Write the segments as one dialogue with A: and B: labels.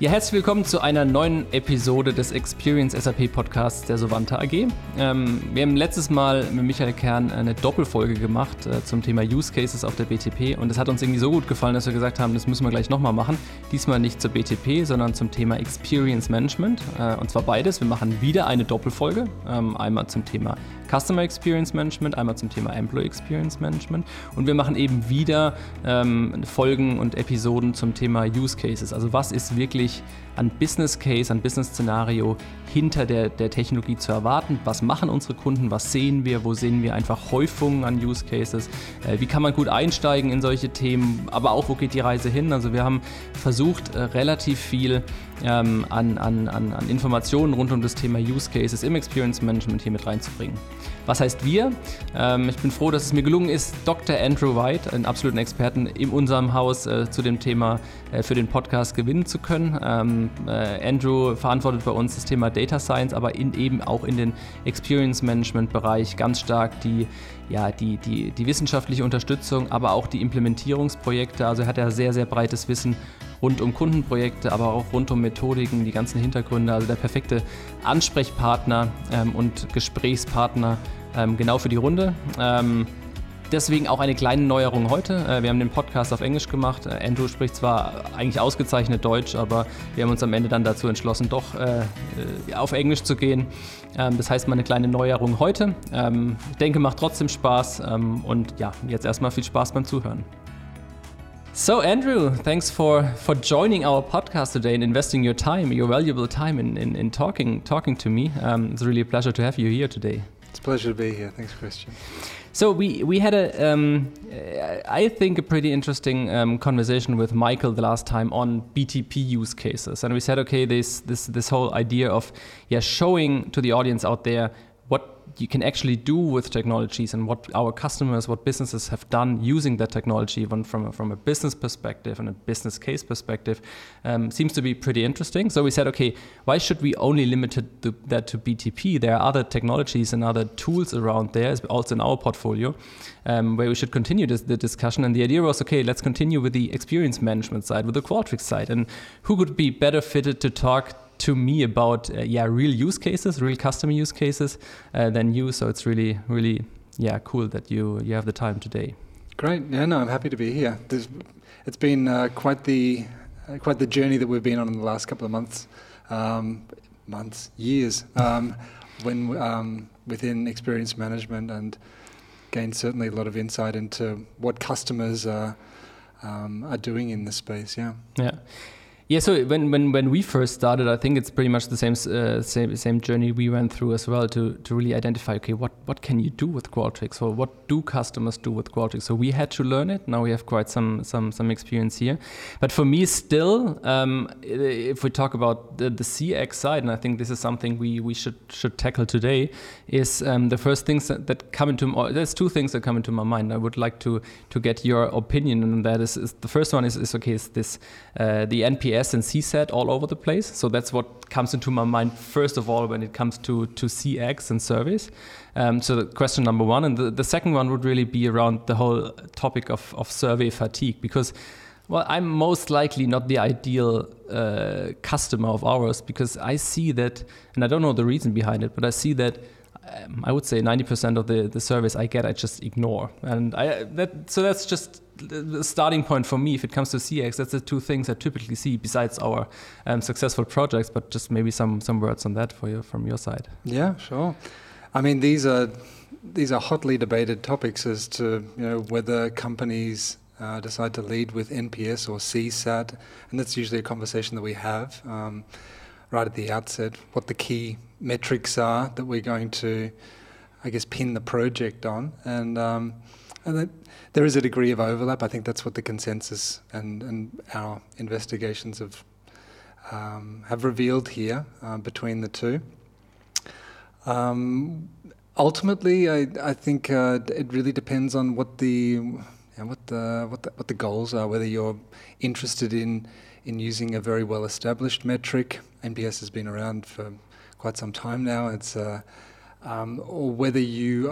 A: Ja, herzlich willkommen zu einer neuen Episode des Experience SAP Podcasts der Sovanta AG. Ähm, wir haben letztes Mal mit Michael Kern eine Doppelfolge gemacht äh, zum Thema Use Cases auf der BTP und es hat uns irgendwie so gut gefallen, dass wir gesagt haben, das müssen wir gleich nochmal machen. Diesmal nicht zur BTP, sondern zum Thema Experience Management äh, und zwar beides. Wir machen wieder eine Doppelfolge, ähm, einmal zum Thema Customer Experience Management, einmal zum Thema Employee Experience Management und wir machen eben wieder ähm, Folgen und Episoden zum Thema Use Cases. Also was ist wirklich an Business Case, an Business Szenario hinter der, der Technologie zu erwarten? Was machen unsere Kunden? Was sehen wir? Wo sehen wir einfach Häufungen an Use Cases? Äh, wie kann man gut einsteigen in solche Themen? Aber auch, wo geht die Reise hin? Also wir haben versucht, äh, relativ viel ähm, an, an, an, an Informationen rund um das Thema Use Cases im Experience Management hier mit reinzubringen. Was heißt wir? Ähm, ich bin froh, dass es mir gelungen ist, Dr. Andrew White, einen absoluten Experten in unserem Haus, äh, zu dem Thema äh, für den Podcast gewinnen zu können. Ähm, äh, Andrew verantwortet bei uns das Thema Data Science, aber in, eben auch in den Experience Management Bereich ganz stark die ja, die, die, die wissenschaftliche Unterstützung, aber auch die Implementierungsprojekte. Also er hat ja sehr, sehr breites Wissen rund um Kundenprojekte, aber auch rund um Methodiken, die ganzen Hintergründe. Also der perfekte Ansprechpartner ähm, und Gesprächspartner ähm, genau für die Runde. Ähm, Deswegen auch eine kleine Neuerung heute. Äh, wir haben den Podcast auf Englisch gemacht. Äh, Andrew spricht zwar eigentlich ausgezeichnet Deutsch, aber wir haben uns am Ende dann dazu entschlossen, doch äh, auf Englisch zu gehen. Ähm, das heißt mal eine kleine Neuerung heute. Ähm, ich denke, macht trotzdem Spaß ähm, und ja, jetzt erstmal viel Spaß beim Zuhören. So, Andrew, thanks for, for joining our podcast today and investing your time, your valuable time in, in, in talking, talking to me. Um, it's really a pleasure to have you here today.
B: It's a pleasure to be here. Thanks, Christian.
A: So we we had a um, I think a pretty interesting um, conversation with Michael the last time on BTP use cases, and we said, okay, this this this whole idea of yeah showing to the audience out there you can actually do with technologies and what our customers, what businesses have done using that technology, even from a, from a business perspective and a business case perspective, um, seems to be pretty interesting. So we said, okay, why should we only limit it that to BTP? There are other technologies and other tools around there, also in our portfolio, um, where we should continue this, the discussion. And the idea was, okay, let's continue with the experience management side, with the Qualtrics side, and who could be better fitted to talk to me about uh, yeah real use cases, real customer use cases uh, than you. So it's really really yeah cool that you you have the time today.
B: Great. Yeah, no, I'm happy to be here. There's, it's been uh, quite the uh, quite the journey that we've been on in the last couple of months, um, months, years, um, when um, within experience management and gained certainly a lot of insight into what customers are um, are doing in this space. Yeah.
A: Yeah. Yeah, so when, when, when we first started, I think it's pretty much the same uh, same same journey we went through as well to, to really identify okay what, what can you do with Qualtrics or what do customers do with Qualtrics. So we had to learn it. Now we have quite some some some experience here. But for me, still, um, if we talk about the, the CX side, and I think this is something we, we should should tackle today, is um, the first things that, that come into there's two things that come into my mind. I would like to to get your opinion on that. Is, is the first one is, is okay is this uh, the NPS CSS and CSAT all over the place. So that's what comes into my mind first of all when it comes to, to CX and service. Um, so the question number one. And the, the second one would really be around the whole topic of, of survey fatigue because well, I'm most likely not the ideal uh, customer of ours because I see that, and I don't know the reason behind it, but I see that um, I would say 90% of the, the service I get, I just ignore. And I, that, so that's just the starting point for me if it comes to CX. That's the two things I typically see besides our um, successful projects, but just maybe some, some words on that for you from your side.
B: Yeah, sure. I mean, these are, these are hotly debated topics as to you know, whether companies uh, decide to lead with NPS or CSAT, and that's usually a conversation that we have um, right at the outset. What the key metrics are that we're going to, I guess, pin the project on. And, um, and there is a degree of overlap. I think that's what the consensus and, and our investigations have, um, have revealed here uh, between the two. Um, ultimately, I, I think uh, it really depends on what the what the what the what the goals are. Whether you're interested in in using a very well established metric, NPS has been around for quite some time now. It's uh, um, or whether you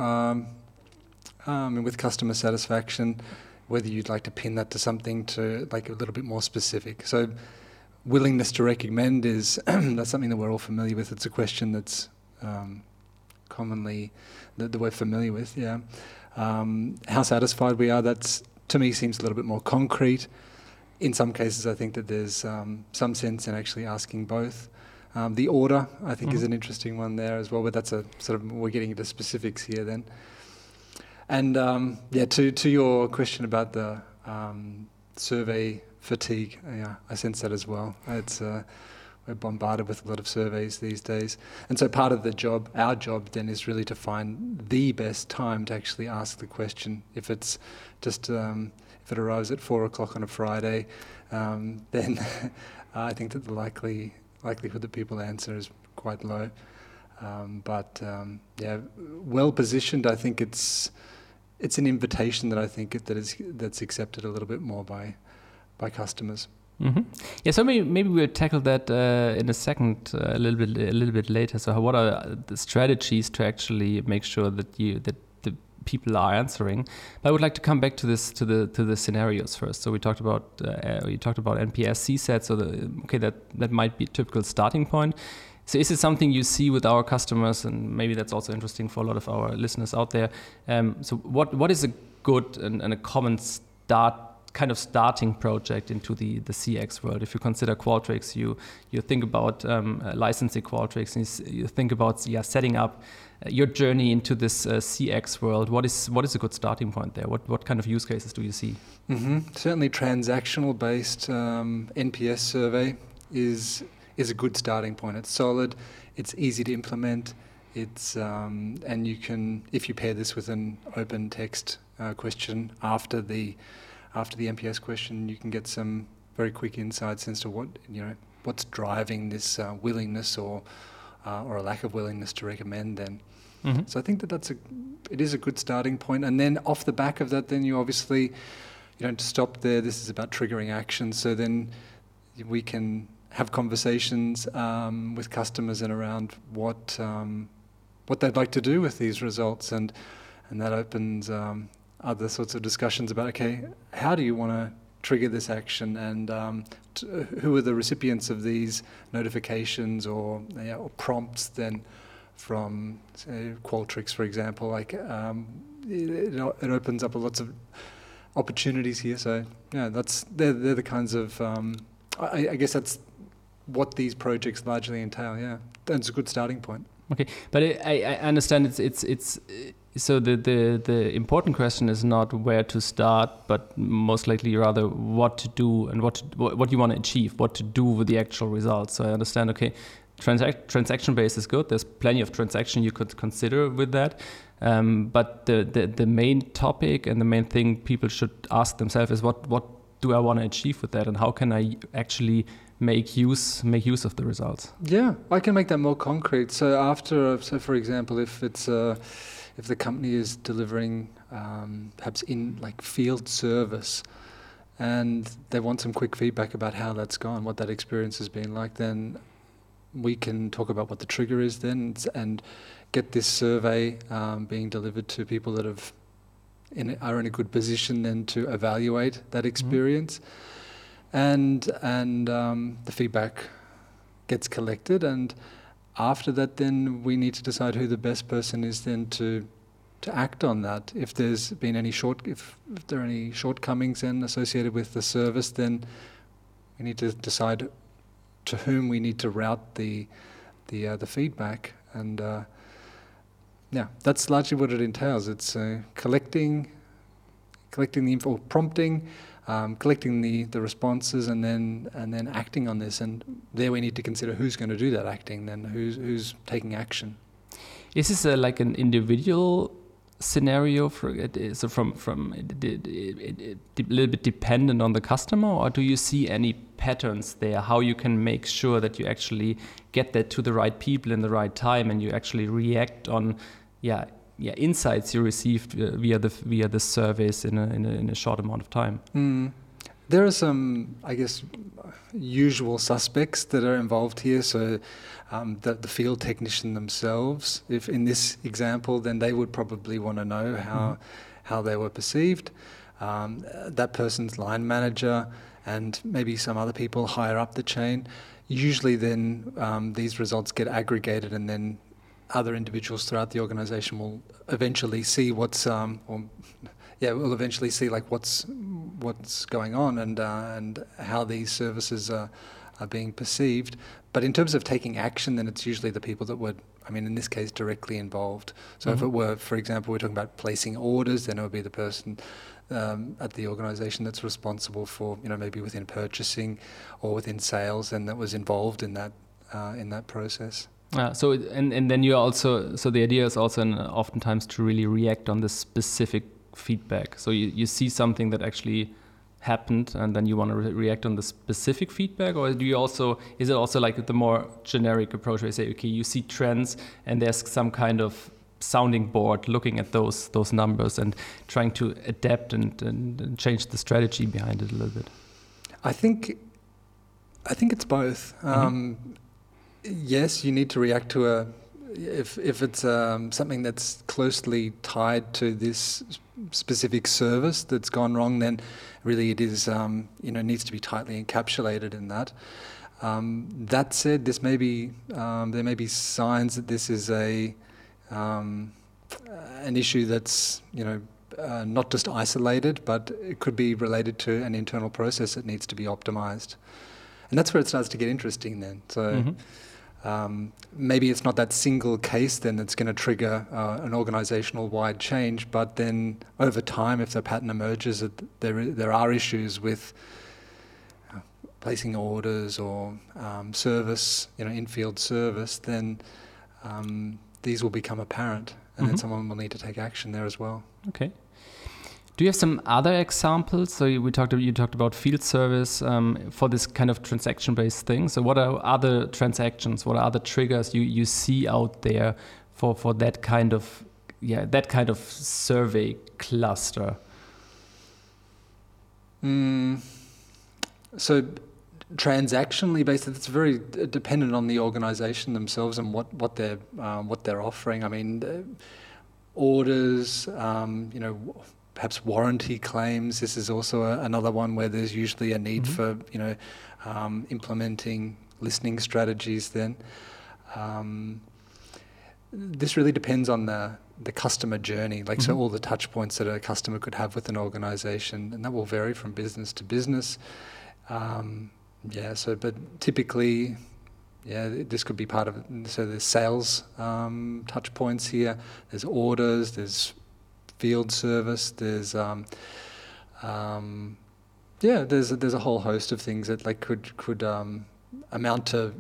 B: um, um, with customer satisfaction, whether you'd like to pin that to something to like a little bit more specific. So willingness to recommend is that's something that we're all familiar with. It's a question that's um, commonly that, that, we're familiar with. Yeah, um, how satisfied we are. That's to me seems a little bit more concrete. In some cases, I think that there's um, some sense in actually asking both. Um, the order, I think, mm-hmm. is an interesting one there as well, but that's a sort of we're getting into specifics here then. And um, yeah, to to your question about the um, survey fatigue. Yeah, I sense that as well. It's uh, we're bombarded with a lot of surveys these days, and so part of the job, our job, then is really to find the best time to actually ask the question. If it's just um, if it arrives at four o'clock on a Friday, um, then I think that the likely likelihood that people answer is quite low. Um, but um, yeah, well positioned. I think it's it's an invitation that I think that is that's accepted a little bit more by by customers.
A: Mm-hmm. Yeah, so maybe, maybe we'll tackle that uh, in a second, uh, a little bit a little bit later. So, what are the strategies to actually make sure that you that the people are answering? But I would like to come back to this to the to the scenarios first. So we talked about uh, you talked about NPS CSAT. So the, okay, that that might be a typical starting point. So is it something you see with our customers, and maybe that's also interesting for a lot of our listeners out there? Um, so what what is a good and, and a common start kind of starting project into the, the CX world. If you consider Qualtrics, you you think about um, uh, licensing Qualtrics, and you think about yeah, setting up uh, your journey into this uh, CX world. What is what is a good starting point there? What what kind of use cases do you see?
B: Mm-hmm. Certainly, transactional based um, NPS survey is is a good starting point. It's solid. It's easy to implement. It's um, and you can if you pair this with an open text uh, question after the after the NPS question, you can get some very quick insights as to what you know what's driving this uh, willingness or uh, or a lack of willingness to recommend. Then, mm-hmm. so I think that that's a it is a good starting point. And then off the back of that, then you obviously you don't stop there. This is about triggering action. So then we can have conversations um, with customers and around what um, what they'd like to do with these results and and that opens um, other sorts of discussions about okay, how do you want to trigger this action and um, t- who are the recipients of these notifications or, or prompts then from say, Qualtrics, for example. Like um, it, it, opens up a lots of opportunities here. So yeah, that's they're, they're the kinds of um, I, I guess that's what these projects largely entail. Yeah, that's a good starting point.
A: Okay, but I, I understand it's it's it's so the, the the important question is not where to start, but most likely rather what to do and what to, what you want to achieve, what to do with the actual results. So I understand. Okay, transac- transaction base is good. There's plenty of transaction you could consider with that. Um, but the, the the main topic and the main thing people should ask themselves is what what do I want to achieve with that, and how can I actually make use make use of the results?
B: Yeah, I can make that more concrete. So after, so for example, if it's a if the company is delivering um, perhaps in like field service and they want some quick feedback about how that's gone, what that experience has been like, then we can talk about what the trigger is then and get this survey um, being delivered to people that have in, are in a good position then to evaluate that mm-hmm. experience. Mm-hmm. And and um, the feedback gets collected and after that, then we need to decide who the best person is then to to act on that. If there's been any short, if, if there are any shortcomings then associated with the service, then we need to decide to whom we need to route the the uh, the feedback. And uh, yeah, that's largely what it entails. It's uh, collecting collecting the info, prompting, um, collecting the, the responses and then and then acting on this. And there we need to consider who's going to do that acting, then who's who's taking action.
A: Is this a, like an individual scenario for it? So from from it, it, it, a little bit dependent on the customer, or do you see any patterns there? How you can make sure that you actually get that to the right people in the right time, and you actually react on, yeah, yeah insights you received uh, via the via the surveys in a, in a, in a short amount of time?
B: Mm. There are some, I guess, usual suspects that are involved here. So, um, the, the, field technician themselves, if in this example, then they would probably want to know how mm. how they were perceived. Um, that person's line manager and maybe some other people higher up the chain. Usually, then um, these results get aggregated, and then other individuals throughout the organization will eventually see what's um, or, yeah, we'll eventually see like what's what's going on and uh, and how these services are, are being perceived. But in terms of taking action, then it's usually the people that would, I mean, in this case, directly involved. So mm-hmm. if it were, for example, we're talking about placing orders, then it would be the person um, at the organisation that's responsible for, you know, maybe within purchasing or within sales, and that was involved in that uh, in that process.
A: Uh, so and and then you also so the idea is also an, oftentimes to really react on the specific feedback. So you, you see something that actually happened and then you want to re react on the specific feedback or do you also is it also like the more generic approach where you say okay you see trends and there's some kind of sounding board looking at those those numbers and trying to adapt and, and, and change the strategy behind it a little bit
B: i think i think it's both mm -hmm. um, yes you need to react to a if if it's um, something that's closely tied to this specific service that's gone wrong, then really it is um, you know needs to be tightly encapsulated in that. Um, that said, this may be um, there may be signs that this is a um, an issue that's you know uh, not just isolated, but it could be related to an internal process that needs to be optimized, and that's where it starts to get interesting. Then so. Mm-hmm um, maybe it's not that single case then that's going to trigger uh, an organizational wide change, but then over time, if the pattern emerges that there, there are issues with uh, placing orders or um, service, you know, in-field service, then um, these will become apparent, and mm-hmm. then someone will need to take action there as well.
A: Okay. Do you have some other examples? So we talked. You talked about field service um, for this kind of transaction-based thing. So what are other transactions? What are other triggers you you see out there for for that kind of yeah that kind of survey cluster?
B: Mm, so transactionally based, it's very dependent on the organisation themselves and what what they're um, what they're offering. I mean, orders, um, you know perhaps warranty claims. This is also a, another one where there's usually a need mm-hmm. for you know um, implementing listening strategies. Then um, this really depends on the the customer journey, like mm-hmm. so all the touch points that a customer could have with an organization, and that will vary from business to business. Um, yeah, so but typically, yeah, this could be part of it. So there's sales um, touch points here. There's orders. There's field service. There's um, um, yeah, there's a, there's a whole host of things that like could could um, amount to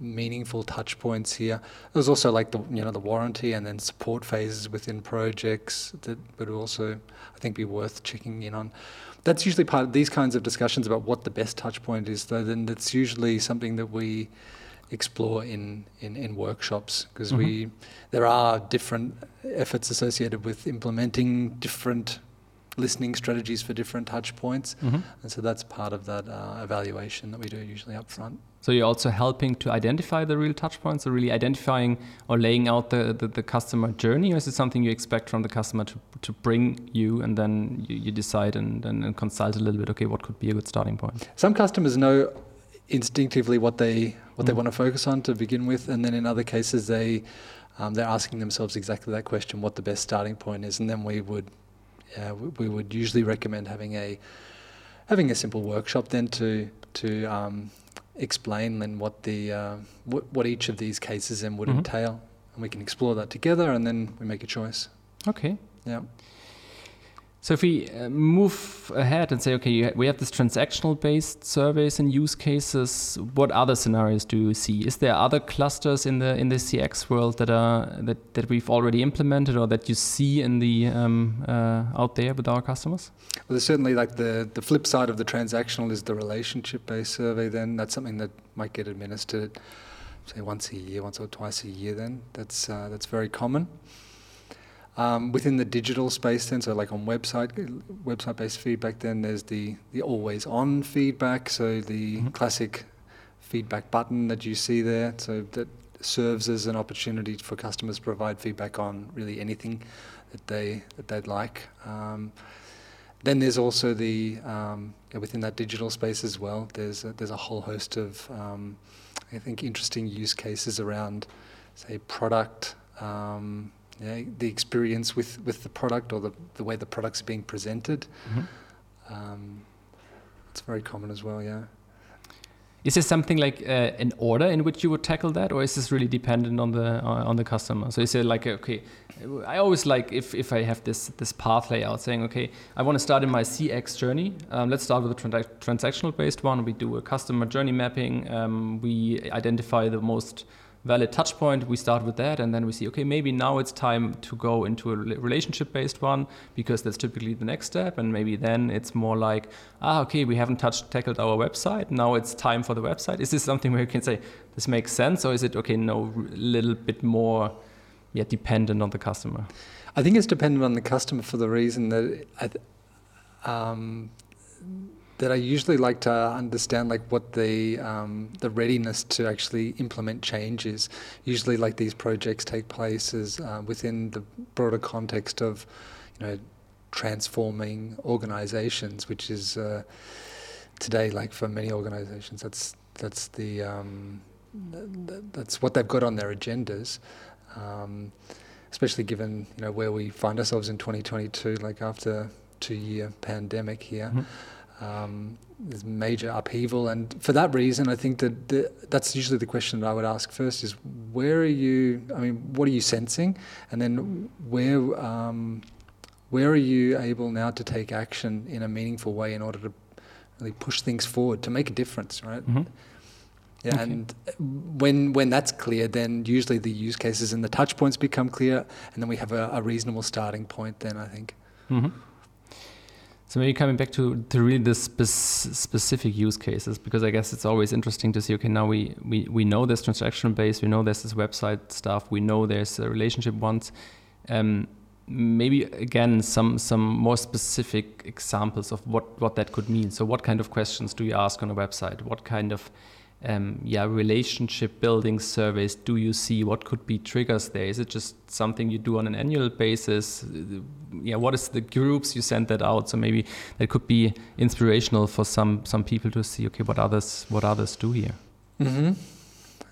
B: meaningful touch points here. There's also like the you know the warranty and then support phases within projects that would also I think be worth checking in on. That's usually part of these kinds of discussions about what the best touch point is. Though then that's usually something that we explore in, in, in workshops because mm-hmm. we there are different efforts associated with implementing different listening strategies for different touch points mm-hmm. and so that's part of that uh, evaluation that we do usually up front
A: so you're also helping to identify the real touch points, so really identifying or laying out the, the, the, customer journey, or is it something you expect from the customer to, to bring you and then you, you decide and, and, and consult a little bit, okay, what could be a good starting point?
B: Some customers know instinctively what they what mm. they want to focus on to begin with, and then in other cases they um, they're asking themselves exactly that question: what the best starting point is, and then we would yeah, we, we would usually recommend having a having a simple workshop then to to um, explain then what the uh, what, what each of these cases then would mm-hmm. entail, and we can explore that together, and then we make a choice.
A: Okay.
B: Yeah.
A: So if we uh, move ahead and say, okay, we have this transactional-based surveys and use cases. What other scenarios do you see? Is there other clusters in the in the CX world that are that, that we've already implemented or that you see in the um, uh, out there with our customers?
B: Well, there's certainly like the the flip side of the transactional is the relationship-based survey. Then that's something that might get administered, say once a year, once or twice a year. Then that's uh, that's very common. Um, within the digital space, then, so like on website website-based feedback, then there's the the always-on feedback. So the mm-hmm. classic feedback button that you see there, so that serves as an opportunity for customers to provide feedback on really anything that they that they'd like. Um, then there's also the um, within that digital space as well. There's a, there's a whole host of um, I think interesting use cases around, say, product. Um, yeah, the experience with, with the product or the, the way the product's being presented. Mm-hmm. Um, it's very common as well, yeah.
A: Is there something like uh, an order in which you would tackle that, or is this really dependent on the uh, on the customer? So is it like okay, I always like if, if I have this this path layout saying okay, I want to start in my CX journey. Um, let's start with a trans transactional based one. We do a customer journey mapping. Um, we identify the most valid touch point we start with that and then we see okay maybe now it's time to go into a relationship based one because that's typically the next step and maybe then it's more like ah okay we haven't touched tackled our website now it's time for the website. Is this something where you can say this makes sense or is it okay no a little bit more yeah dependent on the customer?
B: I think it's dependent on the customer for the reason that um, that I usually like to understand like what the um, the readiness to actually implement change is. Usually, like these projects take place as uh, within the broader context of, you know, transforming organizations, which is uh, today like for many organizations that's that's the um, that's what they've got on their agendas. Um, especially given you know where we find ourselves in 2022, like after two year pandemic here. Mm-hmm um, there's major upheaval, and for that reason, I think that the, that's usually the question that I would ask first: is where are you? I mean, what are you sensing, and then where um, where are you able now to take action in a meaningful way in order to really push things forward to make a difference, right? Mm-hmm. Yeah, okay. and when when that's clear, then usually the use cases and the touch points become clear, and then we have a, a reasonable starting point. Then I think. Mm-hmm.
A: So maybe coming back to, to really the spe specific use cases, because I guess it's always interesting to see, okay, now we, we, we know there's transaction based, we know there's this website stuff, we know there's a relationship ones. Um, maybe again some some more specific examples of what, what that could mean. So what kind of questions do you ask on a website? What kind of um, yeah, relationship building surveys do you see? What could be triggers there? Is it just something you do on an annual basis? Yeah, what is the groups you send that out? So maybe that could be inspirational for some some people to see. Okay, what others what others do here?
B: Mm-hmm.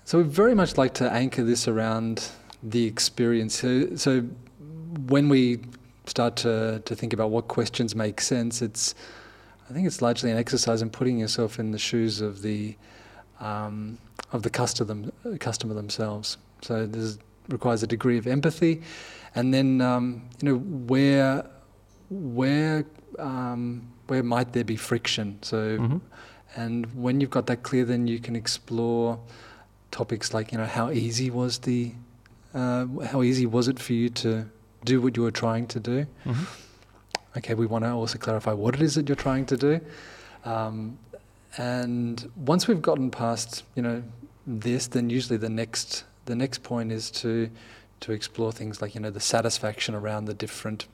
B: So we very much like to anchor this around the experience. So, so when we start to to think about what questions make sense, it's I think it's largely an exercise in putting yourself in the shoes of the um, of the customer, customer themselves. So this requires a degree of empathy, and then um, you know where where um, where might there be friction. So, mm-hmm. and when you've got that clear, then you can explore topics like you know how easy was the uh, how easy was it for you to do what you were trying to do. Mm-hmm. Okay, we want to also clarify what it is that you're trying to do. Um, and once we've gotten past, you know, this, then usually the next the next point is to to explore things like you know the satisfaction around the different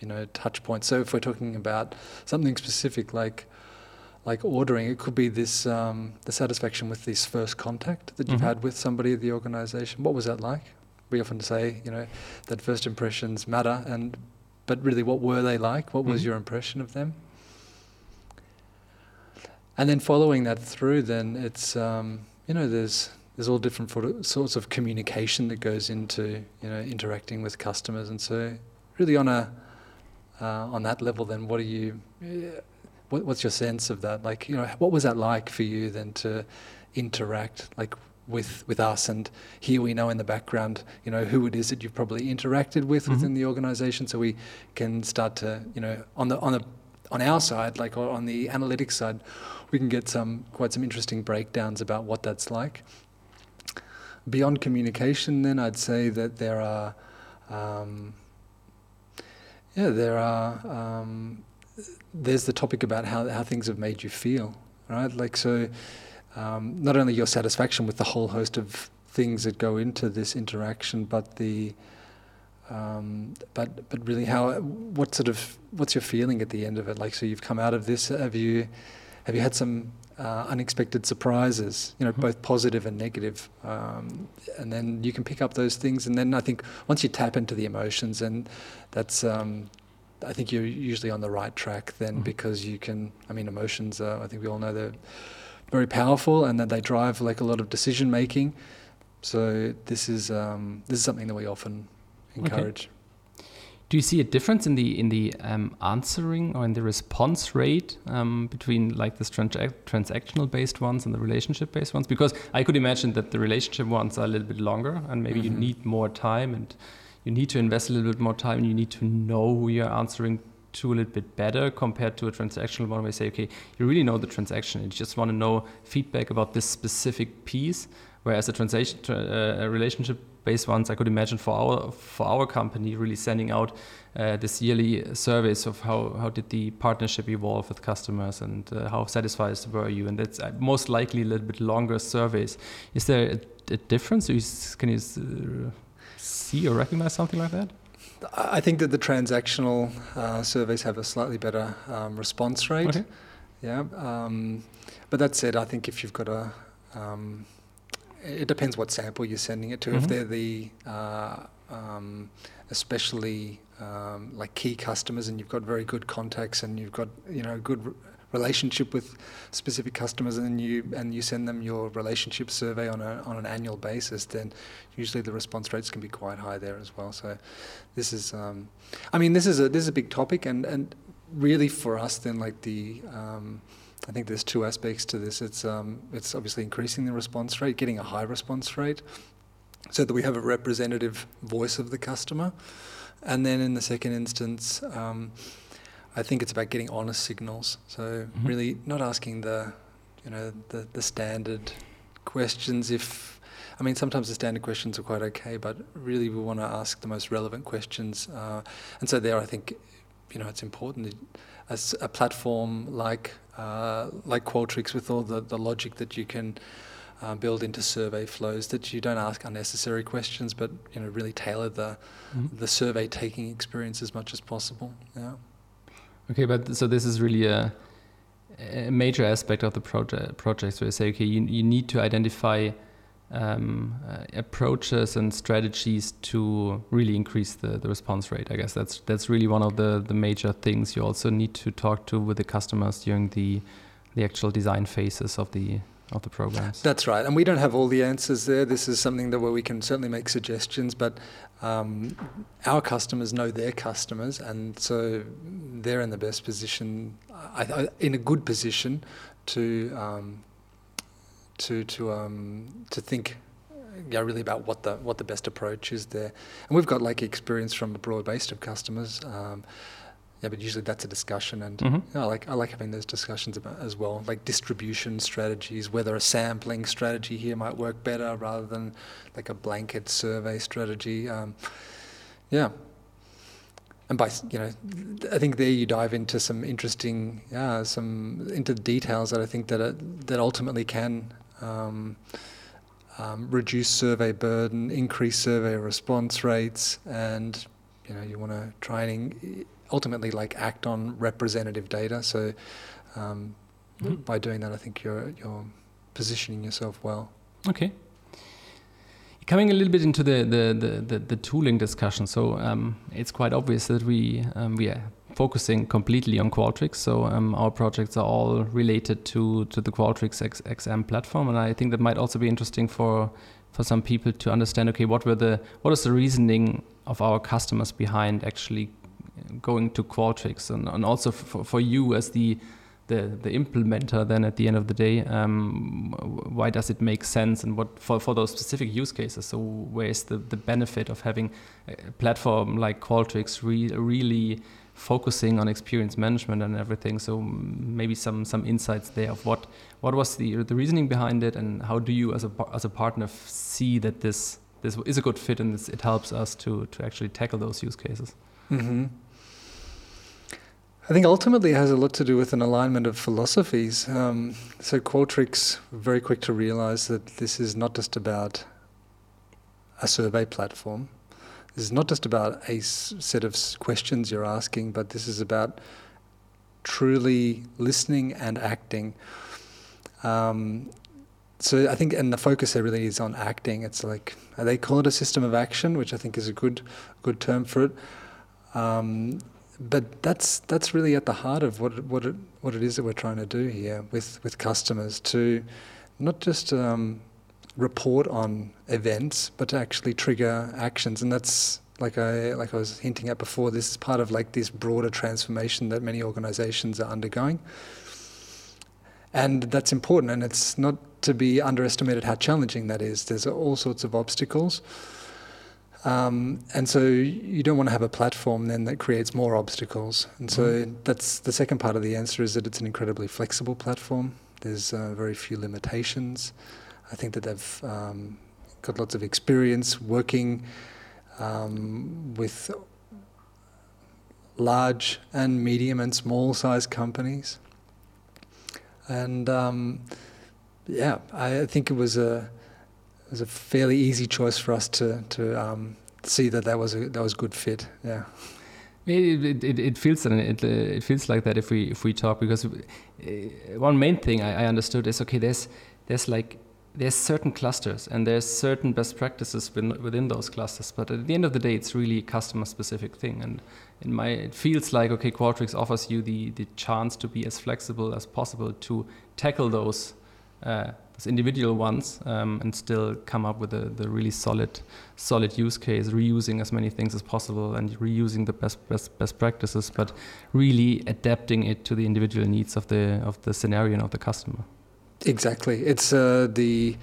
B: you know touch points. So if we're talking about something specific like like ordering, it could be this um, the satisfaction with this first contact that you've mm-hmm. had with somebody at the organisation. What was that like? We often say you know that first impressions matter, and but really, what were they like? What was mm-hmm. your impression of them? And then following that through, then it's um, you know there's there's all different sorts of communication that goes into you know interacting with customers, and so really on a uh, on that level, then what are you? What, what's your sense of that? Like you know, what was that like for you then to interact like with with us and here we know in the background you know who it is that you've probably interacted with mm-hmm. within the organization so we can start to you know on the on the on our side like on the analytics side we can get some quite some interesting breakdowns about what that's like. Beyond communication, then I'd say that there are, um, yeah, there are. Um, there's the topic about how how things have made you feel, right? Like so, um, not only your satisfaction with the whole host of things that go into this interaction, but the um, but but really how what sort of what's your feeling at the end of it? Like so, you've come out of this. Have you have you had some uh, unexpected surprises, you know, mm-hmm. both positive and negative. Um, and then you can pick up those things. And then I think once you tap into the emotions, and that's, um, I think you're usually on the right track then
A: Mhm.
B: because you can. I mean, emotions. Are, I think we all know they're very powerful and that they drive like a lot of decision making. So this is um, this is something that we often encourage.
A: Do you see a difference in the in the um, answering or in the response rate um, between like this transac- transactional based ones and the relationship based ones? Because I could imagine that the relationship ones are a little bit longer, and maybe you
B: Mhm.
A: need more time, and you need to invest a little bit more time, and you need to know who you're answering to a little bit better compared to a transactional one where you say, okay, you really know the transaction, and you just want to know feedback about this specific piece. Whereas a transaction, tra- uh, a relationship-based ones, I could imagine for our for our company, really sending out uh, this yearly surveys of how how did the partnership evolve with customers and uh, how satisfied were you, and that's uh, most likely a little bit longer surveys. Is there a, a difference? Can you uh, see or recognize something like that?
B: I I think that the transactional uh, surveys have a slightly better um, response rate.
A: Okay.
B: Yeah. Um, but that said, I think if you've got a, um, it depends what sample you're sending it to. If
A: Mhm.
B: they're the, uh, um, especially um, like key customers, and you've got very good contacts, and you've got you know a good r- relationship with specific customers, and you and you send them your relationship survey on a on an annual basis, then usually the response rates can be quite high there as well. So this is, um, I mean, this is a this is a big topic, and and really for us then like the um, I think there's two aspects to this. It's um, it's obviously increasing the response rate, getting a high response rate, so that we have a representative voice of the customer, and then in the second instance, um, I think it's about getting honest signals. So
A: Mhm.
B: really not asking the you know the the standard questions if. I mean, sometimes the standard questions are quite okay, but really we want to ask the most relevant questions. Uh, and so there, I think, you know, it's important that as a platform like uh, like Qualtrics with all the, the logic that you can uh, build into survey flows, that you don't ask unnecessary questions, but you know, really tailor the
A: Mhm.
B: the survey taking experience as much as possible. Yeah.
A: Okay, but so this is really a, a major aspect of the project. Projects where you say, okay, you, you need to identify um, uh, approaches and strategies to really increase the, the response rate. I guess that's that's really one of the, the major things you also need to talk to with the customers during the the actual design phases of the of the programs.
B: That's right, and we don't have all the answers there. This is something that where we can certainly make suggestions, but um, our customers know their customers, and so they're in the best position, I, I, in a good position, to um, to to um, to think, yeah, really about what the what the best approach is there. And we've got like experience from a broad base of customers. Um, yeah, but usually that's a discussion, and
A: Mhm.
B: yeah, I like I like having those discussions about as well, like distribution strategies, whether a sampling strategy here might work better rather than like a blanket survey strategy. Um, yeah, and by you know, I think there you dive into some interesting, yeah, some into details that I think that are, that ultimately can. Um, um, reduce survey burden, increase survey response rates, and you know you want to try and ultimately like act on representative data. So um,
A: Mhm.
B: by doing that, I think you're you're positioning yourself well.
A: Okay. Coming a little bit into the the, the, the, the tooling discussion, so um, it's quite obvious that we um, we are focusing completely on Qualtrics. So um, our projects are all related to to the Qualtrics X, XM platform, and I think that might also be interesting for for some people to understand. Okay, what were the what is the reasoning of our customers behind actually going to Qualtrics, and, and also for, for you as the the the implementer then at the end of the day um, why does it make sense and what for, for those specific use cases so where is the, the benefit of having a platform like Qualtrics re- really focusing on experience management and everything so maybe some some insights there of what what was the the reasoning behind it and how do you as a as a partner see that this this is a good fit and this, it helps us to to actually tackle those use cases
B: Mm-hmm. I think ultimately it has a lot to do with an alignment of philosophies. Um, so Qualtrics very quick to realize that this is not just about a survey platform. This is not just about a set of questions you're asking, but this is about truly listening and acting. Um, so I think, and the focus there really is on acting. It's like they call it a system of action, which I think is a good, good term for it. Um, but that's that's really at the heart of what what it, what it is that we're trying to do here with with customers to not just um, report on events, but to actually trigger actions, and that's like I like I was hinting at before. This is part of like this broader transformation that many organisations are undergoing, and that's important. And it's not to be underestimated how challenging that is. There's all sorts of obstacles. Um, and so you don't want to have a platform then that creates more obstacles. And so mm. that's the second part of the answer is that it's an incredibly flexible platform. There's uh, very few limitations. I think that they've um, got lots of experience working um, with large and medium and small sized companies. And um, yeah, I think it was a it was a fairly easy choice for us to to um, see that that was a that was good fit. Yeah.
A: It, it, it feels it, it feels like that if we if we talk because uh, one main thing I, I understood is okay there's there's like there's certain clusters and there's certain best practices within, those clusters but at the end of the day it's really a customer specific thing. And in my it feels like okay Qualtrics offers you the the chance to be as flexible as possible to tackle those uh, those individual ones um, and still come up with a, the really solid solid use case reusing as many things as possible and reusing the best best best practices but really adapting it to the individual needs of the of the scenario and of the customer
B: exactly it's uh, the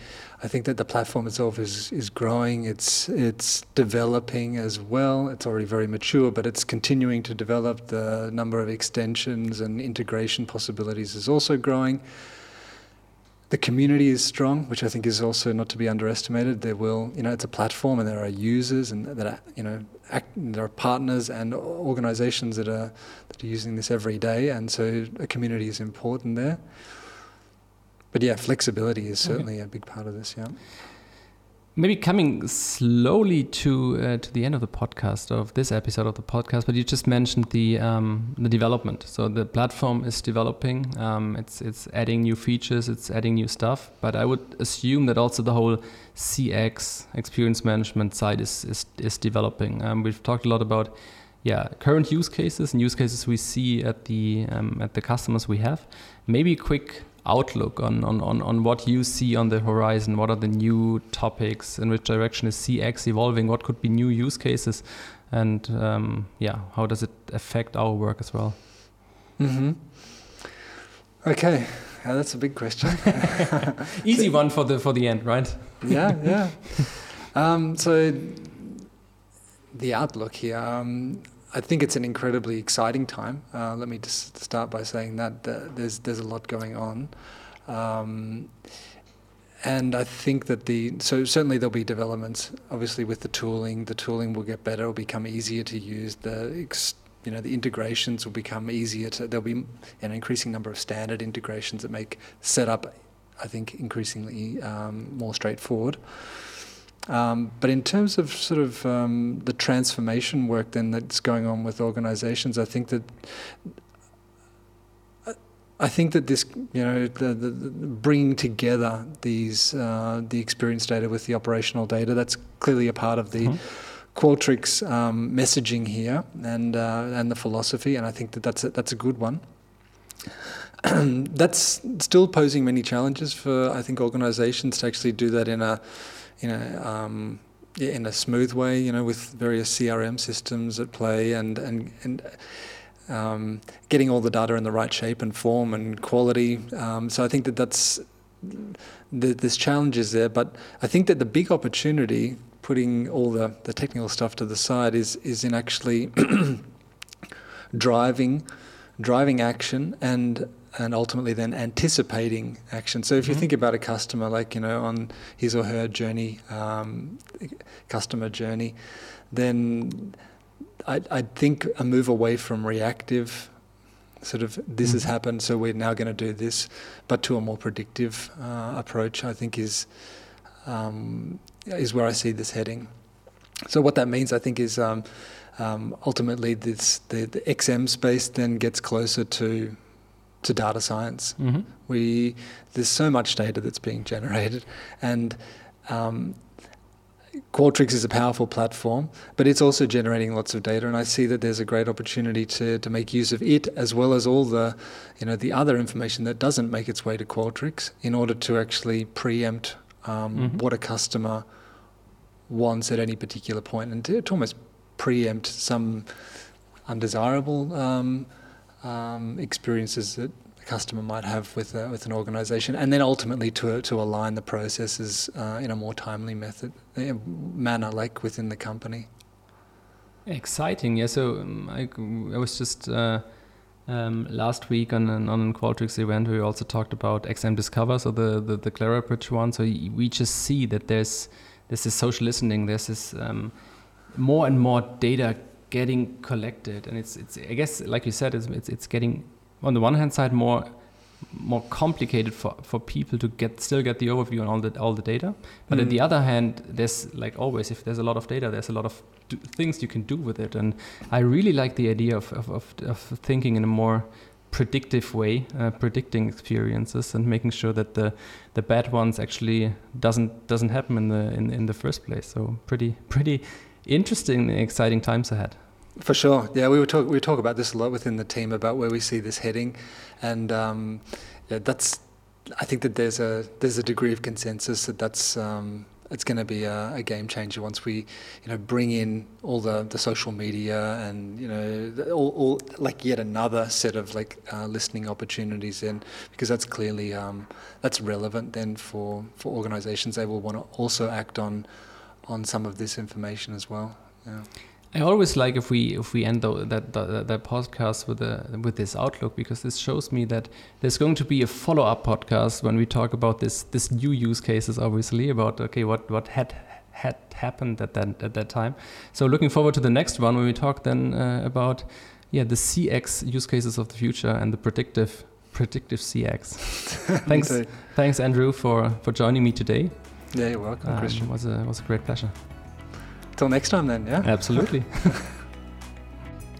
B: I think that the platform itself is is growing. It's it's developing as well. It's already very mature, but it's continuing to develop. The number of extensions and integration possibilities is also growing. The community is strong, which I think is also not to be underestimated. There will, you know, it's a platform, and there are users, and that are, you know, act, there are partners and organisations that are that are using this every day, and so a community is important there. But yeah, flexibility is certainly okay. a big part of this. Yeah.
A: Maybe coming slowly to uh, to the end of the podcast of this episode of the podcast, but you just mentioned the um, the development. So the platform is developing. Um, it's it's adding new features. It's adding new stuff. But I would assume that also the whole CX experience management side is is, is developing. Um, we've talked a lot about yeah current use cases and use cases we see at the um, at the customers we have. Maybe a quick outlook on, on, on, on what you see on the horizon? What are the new topics? In which direction is CX evolving? What could be new use cases? And um, yeah, how does it affect our work as well?
B: Mm-hmm. Okay, yeah, that's a big question.
A: Easy one for the for the end, right?
B: yeah, yeah. Um, so the outlook here. Um, I think it's an incredibly exciting time. Uh, let me just start by saying that uh, there's there's a lot going on, um, and I think that the so certainly there'll be developments. Obviously, with the tooling, the tooling will get better. It'll become easier to use. The you know the integrations will become easier to. There'll be an increasing number of standard integrations that make setup, I think, increasingly um, more straightforward. Um, but in terms of sort of um, the transformation work then that's going on with organisations, I think that I think that this, you know, the, the, the bringing together these uh, the experience data with the operational data, that's clearly a part of the mm-hmm. Qualtrics um, messaging here and uh, and the philosophy, and I think that that's a, that's a good one. that's still posing many challenges for I think organisations to actually do that in a you know, um, in a smooth way, you know, with various CRM systems at play and and and um, getting all the data in the right shape and form and quality. Um, so I think that that's the, there's challenges there, but I think that the big opportunity, putting all the, the technical stuff to the side, is is in actually driving driving action and and ultimately then anticipating action. So if you mm-hmm. think about a customer, like you know, on his or her journey, um, customer journey, then I, I think a move away from reactive, sort of this mm-hmm. has happened, so we're now going to do this, but to a more predictive uh, approach, I think is um, is where I see this heading. So what that means, I think, is. Um, um, ultimately, this the, the XM space then gets closer to to data science. Mm-hmm. We there's so much data that's being generated, and um, Qualtrics is a powerful platform, but it's also generating lots of data, and I see that there's a great opportunity to, to make use of it as well as all the, you know, the other information that doesn't make its way to Qualtrics in order to actually preempt um, mm-hmm. what a customer wants at any particular point, and to, to almost preempt some undesirable um, um, experiences that a customer might have with uh, with an organisation, and then ultimately to to align the processes uh, in a more timely method uh, manner, like within the company.
A: Exciting, yeah. So um, I, I was just. Uh, um, last week on an on a Qualtrics event, we also talked about XM Discover, so the the, the Clarabridge one. So we just see that there's there's this social listening, there's this um, more and more data getting collected, and it's it's I guess like you said, it's it's, it's getting on the one hand side more more complicated for, for people to get still get the overview on all the all the data. But mm. on the other hand, there's like always, if there's a lot of data, there's a lot of things you can do with it. And I really like the idea of of, of, of thinking in a more predictive way, uh, predicting experiences and making sure that the the bad ones actually doesn't doesn't happen in the in, in the first place. So pretty pretty interesting, and exciting times ahead.
B: For sure, yeah. We were talk we talk about this a lot within the team about where we see this heading, and um, yeah, that's. I think that there's a there's a degree of consensus that that's um, it's going to be a, a, game changer once we, you know, bring in all the, the social media and you know all, all like yet another set of like uh, listening opportunities in because that's clearly um, that's relevant then for for organisations. They will want to also act on on some of this information as well. Yeah.
A: I always like if we if we end the, that, that that podcast with a with this outlook because this shows me that there's going to be a follow up podcast when we talk about this this new use cases obviously about okay what what had had happened at that at that time. So looking forward to the next one when we talk then uh, about yeah the CX use cases of the future and the predictive predictive CX. thanks thanks Andrew for for joining me today.
B: Yeah, you're welcome, um, Christian.
A: Was a was a great pleasure.
B: Till next time then, ja?
A: Absolutely.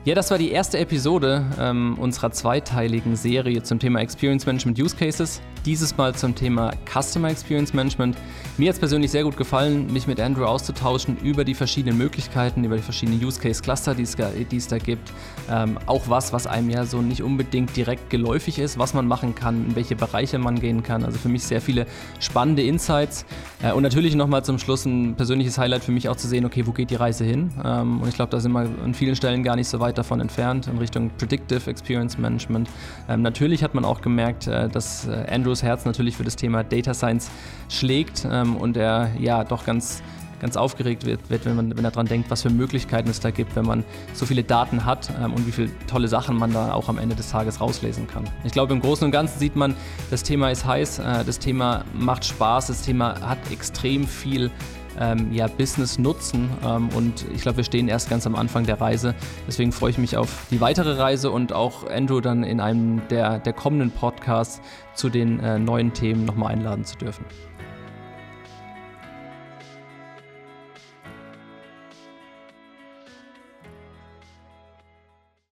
A: Ja, das war die erste Episode ähm, unserer zweiteiligen Serie zum Thema Experience Management Use Cases. Dieses Mal zum Thema Customer Experience Management. Mir hat es persönlich sehr gut gefallen, mich mit Andrew auszutauschen über die verschiedenen Möglichkeiten, über die verschiedenen Use Case Cluster, die es, da gibt. Ähm, auch was, was einem ja so nicht unbedingt direkt geläufig ist, was man machen kann, in welche Bereiche man gehen kann. Also für mich sehr viele spannende Insights. Äh, und natürlich nochmal zum Schluss ein persönliches Highlight für mich auch zu sehen, okay, wo geht die Reise hin? Ähm, und ich glaube, da sind wir an vielen Stellen gar nicht so weit davon entfernt in Richtung Predictive Experience Management. Ähm, natürlich hat man auch gemerkt, äh, dass äh, Andrew Andrews Herz natürlich für das Thema Data Science schlägt ähm, und er ja doch ganz ganz aufgeregt wird, wird wenn, man, wenn er daran denkt, was für Möglichkeiten es da gibt, wenn man so viele Daten hat ähm, und wie viele tolle Sachen man da auch am Ende des Tages rauslesen kann. Ich glaube, im Großen und Ganzen sieht man, das Thema ist heiß, äh, das Thema macht Spaß, das Thema hat extrem viel ähm, ja, Business nutzen. Ähm, und ich glaube, wir stehen erst ganz am Anfang der Reise. Deswegen freue ich mich auf die weitere Reise und auch Andrew dann in einem der, der kommenden Podcasts zu den äh, neuen Themen nochmal einladen zu dürfen.